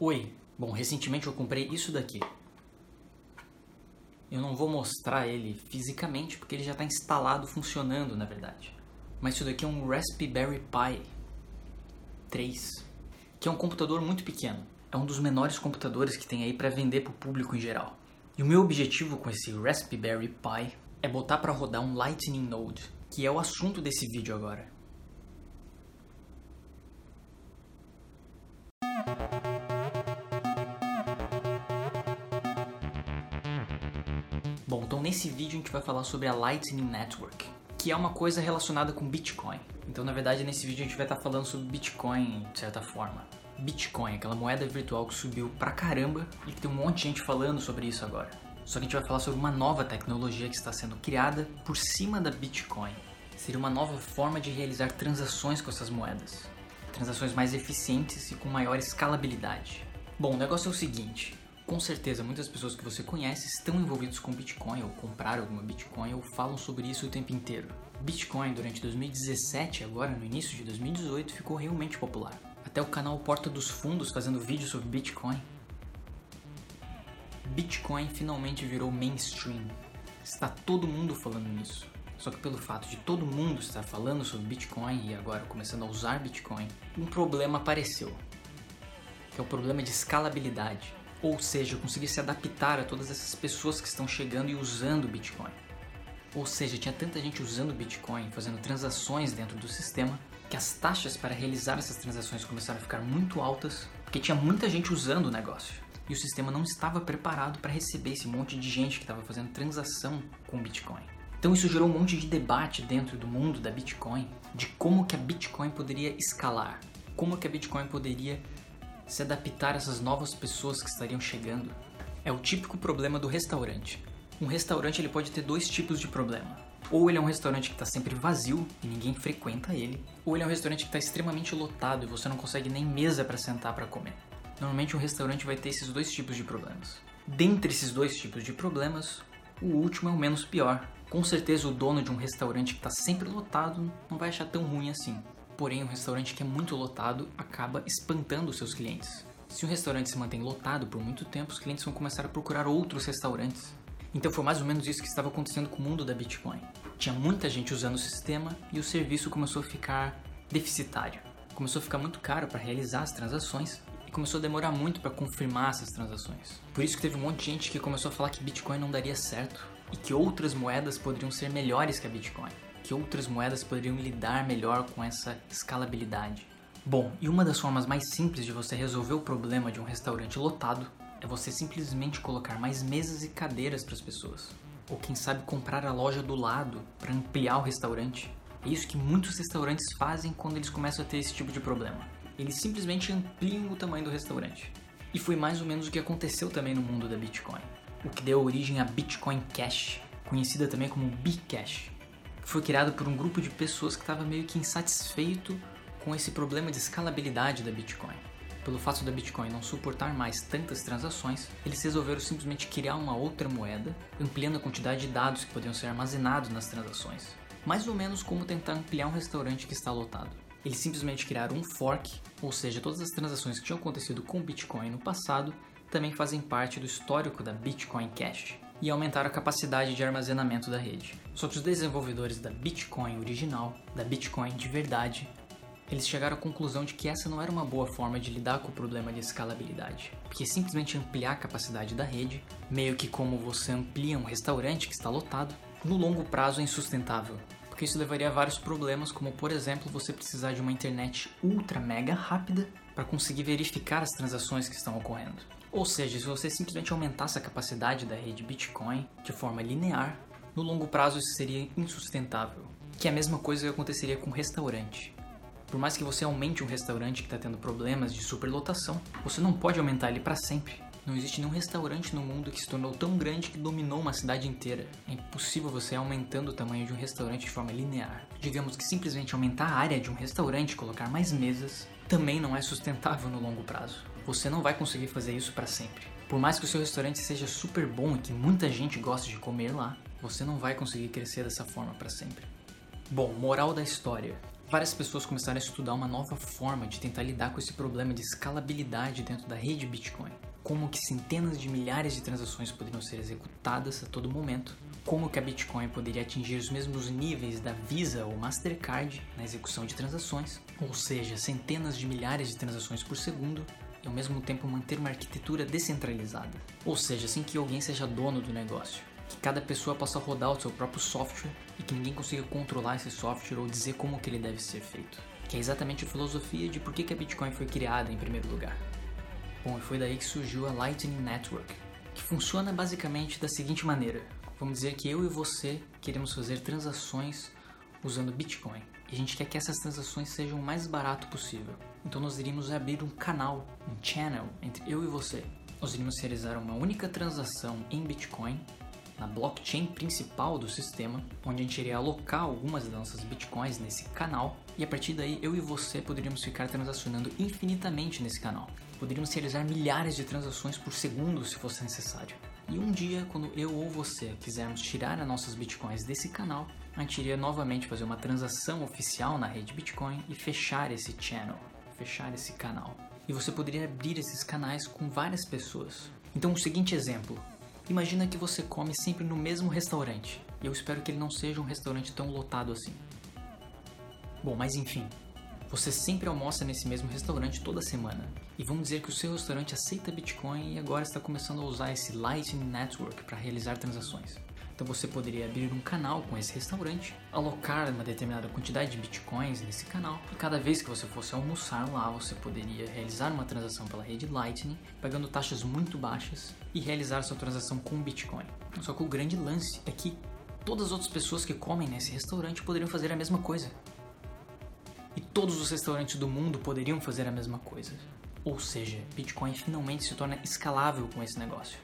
Oi, bom, recentemente eu comprei isso daqui. Eu não vou mostrar ele fisicamente porque ele já está instalado, funcionando na verdade. Mas isso daqui é um Raspberry Pi 3, que é um computador muito pequeno. É um dos menores computadores que tem aí para vender para o público em geral. E o meu objetivo com esse Raspberry Pi é botar para rodar um Lightning Node, que é o assunto desse vídeo agora. Nesse vídeo a gente vai falar sobre a Lightning Network, que é uma coisa relacionada com Bitcoin. Então, na verdade, nesse vídeo a gente vai estar falando sobre Bitcoin de certa forma. Bitcoin, aquela moeda virtual que subiu pra caramba e que tem um monte de gente falando sobre isso agora. Só que a gente vai falar sobre uma nova tecnologia que está sendo criada por cima da Bitcoin. Seria uma nova forma de realizar transações com essas moedas. Transações mais eficientes e com maior escalabilidade. Bom, o negócio é o seguinte: com certeza muitas pessoas que você conhece estão envolvidos com Bitcoin ou compraram alguma Bitcoin ou falam sobre isso o tempo inteiro. Bitcoin durante 2017 agora no início de 2018 ficou realmente popular. Até o canal Porta dos Fundos fazendo vídeo sobre Bitcoin. Bitcoin finalmente virou mainstream. Está todo mundo falando nisso. Só que pelo fato de todo mundo estar falando sobre Bitcoin e agora começando a usar Bitcoin, um problema apareceu. Que é o problema de escalabilidade ou seja, conseguir se adaptar a todas essas pessoas que estão chegando e usando o Bitcoin. Ou seja, tinha tanta gente usando o Bitcoin, fazendo transações dentro do sistema, que as taxas para realizar essas transações começaram a ficar muito altas, porque tinha muita gente usando o negócio. E o sistema não estava preparado para receber esse monte de gente que estava fazendo transação com Bitcoin. Então isso gerou um monte de debate dentro do mundo da Bitcoin, de como que a Bitcoin poderia escalar, como que a Bitcoin poderia se adaptar a essas novas pessoas que estariam chegando. É o típico problema do restaurante. Um restaurante ele pode ter dois tipos de problema. Ou ele é um restaurante que está sempre vazio e ninguém frequenta ele, ou ele é um restaurante que está extremamente lotado e você não consegue nem mesa para sentar para comer. Normalmente um restaurante vai ter esses dois tipos de problemas. Dentre esses dois tipos de problemas, o último é o menos pior. Com certeza o dono de um restaurante que está sempre lotado não vai achar tão ruim assim. Porém, um restaurante que é muito lotado acaba espantando os seus clientes. Se um restaurante se mantém lotado por muito tempo, os clientes vão começar a procurar outros restaurantes. Então foi mais ou menos isso que estava acontecendo com o mundo da Bitcoin. Tinha muita gente usando o sistema e o serviço começou a ficar deficitário. Começou a ficar muito caro para realizar as transações e começou a demorar muito para confirmar essas transações. Por isso que teve um monte de gente que começou a falar que Bitcoin não daria certo e que outras moedas poderiam ser melhores que a Bitcoin que outras moedas poderiam lidar melhor com essa escalabilidade. Bom, e uma das formas mais simples de você resolver o problema de um restaurante lotado é você simplesmente colocar mais mesas e cadeiras para as pessoas. Ou quem sabe comprar a loja do lado para ampliar o restaurante. É isso que muitos restaurantes fazem quando eles começam a ter esse tipo de problema. Eles simplesmente ampliam o tamanho do restaurante. E foi mais ou menos o que aconteceu também no mundo da Bitcoin. O que deu origem a Bitcoin Cash, conhecida também como Bcash foi criado por um grupo de pessoas que estava meio que insatisfeito com esse problema de escalabilidade da Bitcoin. Pelo fato da Bitcoin não suportar mais tantas transações, eles resolveram simplesmente criar uma outra moeda, ampliando a quantidade de dados que podiam ser armazenados nas transações. Mais ou menos como tentar ampliar um restaurante que está lotado. Eles simplesmente criaram um fork, ou seja, todas as transações que tinham acontecido com Bitcoin no passado também fazem parte do histórico da Bitcoin Cash e aumentar a capacidade de armazenamento da rede. Só que os desenvolvedores da Bitcoin original, da Bitcoin de verdade, eles chegaram à conclusão de que essa não era uma boa forma de lidar com o problema de escalabilidade, porque simplesmente ampliar a capacidade da rede, meio que como você amplia um restaurante que está lotado, no longo prazo é insustentável, porque isso levaria a vários problemas, como por exemplo você precisar de uma internet ultra mega rápida para conseguir verificar as transações que estão ocorrendo. Ou seja, se você simplesmente aumentasse a capacidade da rede Bitcoin de forma linear, no longo prazo isso seria insustentável. Que é a mesma coisa que aconteceria com um restaurante. Por mais que você aumente um restaurante que está tendo problemas de superlotação, você não pode aumentar ele para sempre. Não existe nenhum restaurante no mundo que se tornou tão grande que dominou uma cidade inteira. É impossível você ir aumentando o tamanho de um restaurante de forma linear. Digamos que simplesmente aumentar a área de um restaurante, colocar mais mesas, também não é sustentável no longo prazo. Você não vai conseguir fazer isso para sempre. Por mais que o seu restaurante seja super bom e que muita gente goste de comer lá, você não vai conseguir crescer dessa forma para sempre. Bom, moral da história. várias pessoas começaram a estudar uma nova forma de tentar lidar com esse problema de escalabilidade dentro da rede Bitcoin. Como que centenas de milhares de transações poderiam ser executadas a todo momento, como que a Bitcoin poderia atingir os mesmos níveis da Visa ou Mastercard na execução de transações, ou seja, centenas de milhares de transações por segundo, e ao mesmo tempo manter uma arquitetura descentralizada, ou seja, sem que alguém seja dono do negócio que cada pessoa possa rodar o seu próprio software e que ninguém consiga controlar esse software ou dizer como que ele deve ser feito. Que é exatamente a filosofia de por que a Bitcoin foi criada em primeiro lugar. Bom, e foi daí que surgiu a Lightning Network, que funciona basicamente da seguinte maneira. Vamos dizer que eu e você queremos fazer transações usando Bitcoin. E a gente quer que essas transações sejam o mais barato possível. Então nós iríamos abrir um canal, um channel entre eu e você. Nós iríamos realizar uma única transação em Bitcoin na blockchain principal do sistema, onde a gente iria alocar algumas das nossas bitcoins nesse canal e a partir daí eu e você poderíamos ficar transacionando infinitamente nesse canal. Poderíamos realizar milhares de transações por segundo se fosse necessário. E um dia, quando eu ou você quisermos tirar as nossas bitcoins desse canal, a gente iria novamente fazer uma transação oficial na rede Bitcoin e fechar esse channel, fechar esse canal. E você poderia abrir esses canais com várias pessoas. Então, o seguinte exemplo: Imagina que você come sempre no mesmo restaurante. E eu espero que ele não seja um restaurante tão lotado assim. Bom, mas enfim, você sempre almoça nesse mesmo restaurante toda semana. E vamos dizer que o seu restaurante aceita Bitcoin e agora está começando a usar esse Lightning Network para realizar transações. Então você poderia abrir um canal com esse restaurante, alocar uma determinada quantidade de bitcoins nesse canal, e cada vez que você fosse almoçar lá, você poderia realizar uma transação pela rede Lightning, pagando taxas muito baixas e realizar sua transação com Bitcoin. Só que o grande lance é que todas as outras pessoas que comem nesse restaurante poderiam fazer a mesma coisa. E todos os restaurantes do mundo poderiam fazer a mesma coisa. Ou seja, Bitcoin finalmente se torna escalável com esse negócio.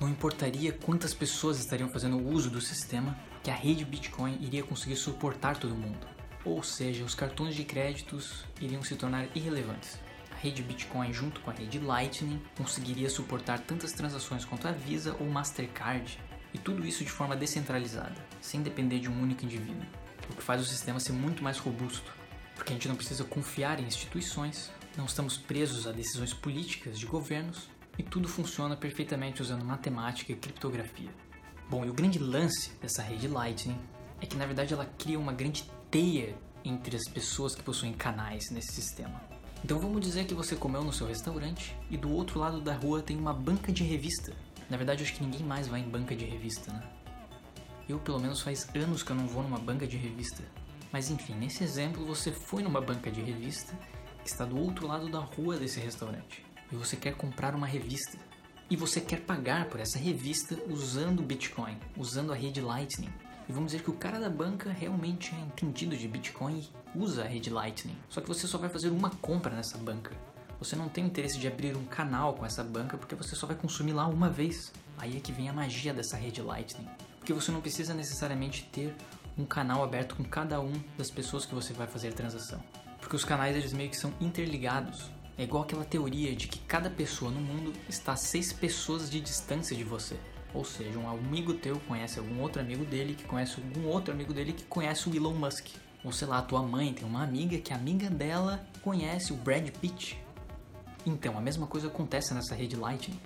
Não importaria quantas pessoas estariam fazendo uso do sistema, que a rede Bitcoin iria conseguir suportar todo mundo. Ou seja, os cartões de créditos iriam se tornar irrelevantes. A rede Bitcoin, junto com a rede Lightning, conseguiria suportar tantas transações quanto a Visa ou Mastercard, e tudo isso de forma descentralizada, sem depender de um único indivíduo, o que faz o sistema ser muito mais robusto, porque a gente não precisa confiar em instituições, não estamos presos a decisões políticas de governos e tudo funciona perfeitamente usando matemática e criptografia. Bom, e o grande lance dessa rede Lightning é que na verdade ela cria uma grande teia entre as pessoas que possuem canais nesse sistema. Então vamos dizer que você comeu no seu restaurante e do outro lado da rua tem uma banca de revista. Na verdade, acho que ninguém mais vai em banca de revista, né? Eu, pelo menos, faz anos que eu não vou numa banca de revista. Mas enfim, nesse exemplo, você foi numa banca de revista que está do outro lado da rua desse restaurante e você quer comprar uma revista. E você quer pagar por essa revista usando Bitcoin, usando a rede Lightning. E vamos dizer que o cara da banca realmente é entendido de Bitcoin e usa a rede Lightning. Só que você só vai fazer uma compra nessa banca. Você não tem interesse de abrir um canal com essa banca porque você só vai consumir lá uma vez. Aí é que vem a magia dessa rede Lightning. Porque você não precisa necessariamente ter um canal aberto com cada um das pessoas que você vai fazer transação. Porque os canais eles meio que são interligados. É igual aquela teoria de que cada pessoa no mundo está a seis pessoas de distância de você. Ou seja, um amigo teu conhece algum outro amigo dele, que conhece algum outro amigo dele que conhece o Elon Musk. Ou sei lá, a tua mãe tem uma amiga que a amiga dela conhece o Brad Pitt. Então, a mesma coisa acontece nessa rede Lightning.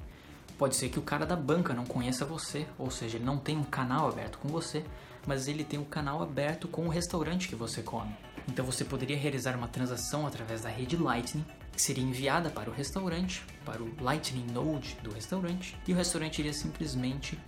Pode ser que o cara da banca não conheça você, ou seja, ele não tem um canal aberto com você, mas ele tem um canal aberto com o restaurante que você come. Então você poderia realizar uma transação através da rede Lightning que seria enviada para o restaurante, para o Lightning Node do restaurante, e o restaurante iria simplesmente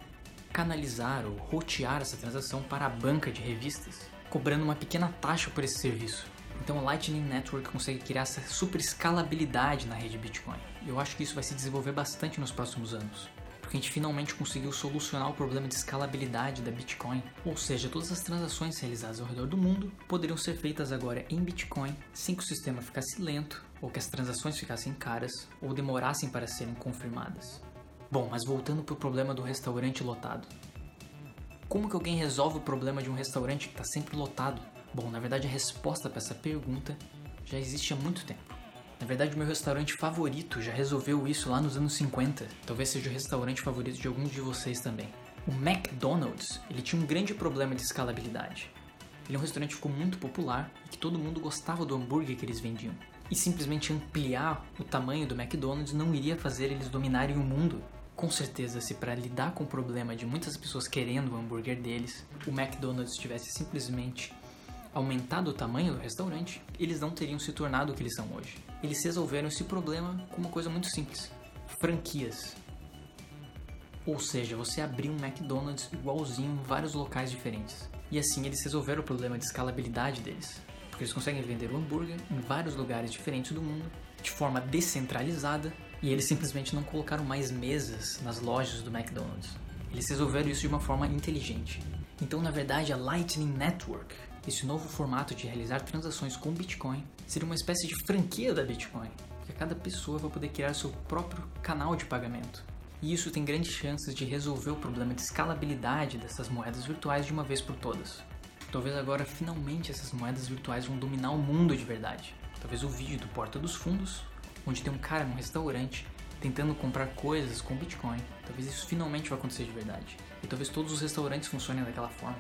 canalizar ou rotear essa transação para a banca de revistas, cobrando uma pequena taxa por esse serviço. Então, o Lightning Network consegue criar essa super escalabilidade na rede Bitcoin. Eu acho que isso vai se desenvolver bastante nos próximos anos porque a gente finalmente conseguiu solucionar o problema de escalabilidade da Bitcoin. Ou seja, todas as transações realizadas ao redor do mundo poderiam ser feitas agora em Bitcoin sem que o sistema ficasse lento, ou que as transações ficassem caras, ou demorassem para serem confirmadas. Bom, mas voltando para o problema do restaurante lotado. Como que alguém resolve o problema de um restaurante que está sempre lotado? Bom, na verdade a resposta para essa pergunta já existe há muito tempo. Na verdade, o meu restaurante favorito já resolveu isso lá nos anos 50. Talvez seja o restaurante favorito de alguns de vocês também. O McDonald's, ele tinha um grande problema de escalabilidade. Ele é um restaurante que ficou muito popular e que todo mundo gostava do hambúrguer que eles vendiam. E simplesmente ampliar o tamanho do McDonald's não iria fazer eles dominarem o mundo. Com certeza, se para lidar com o problema de muitas pessoas querendo o hambúrguer deles, o McDonald's tivesse simplesmente aumentado o tamanho do restaurante, eles não teriam se tornado o que eles são hoje. Eles resolveram esse problema com uma coisa muito simples: franquias. Ou seja, você abrir um McDonald's igualzinho em vários locais diferentes. E assim eles resolveram o problema de escalabilidade deles. Porque eles conseguem vender o hambúrguer em vários lugares diferentes do mundo, de forma descentralizada, e eles simplesmente não colocaram mais mesas nas lojas do McDonald's. Eles resolveram isso de uma forma inteligente. Então, na verdade, a Lightning Network, esse novo formato de realizar transações com Bitcoin, seria uma espécie de franquia da Bitcoin, que cada pessoa vai poder criar seu próprio canal de pagamento e isso tem grandes chances de resolver o problema de escalabilidade dessas moedas virtuais de uma vez por todas. Talvez agora finalmente essas moedas virtuais vão dominar o mundo de verdade. Talvez o vídeo do Porta dos Fundos, onde tem um cara num restaurante tentando comprar coisas com Bitcoin, talvez isso finalmente vai acontecer de verdade. E talvez todos os restaurantes funcionem daquela forma.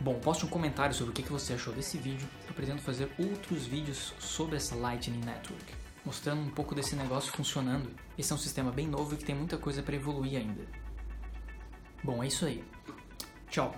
Bom, poste um comentário sobre o que você achou desse vídeo. Eu pretendo fazer outros vídeos sobre essa Lightning Network mostrando um pouco desse negócio funcionando. Esse é um sistema bem novo e que tem muita coisa para evoluir ainda. Bom, é isso aí. Tchau.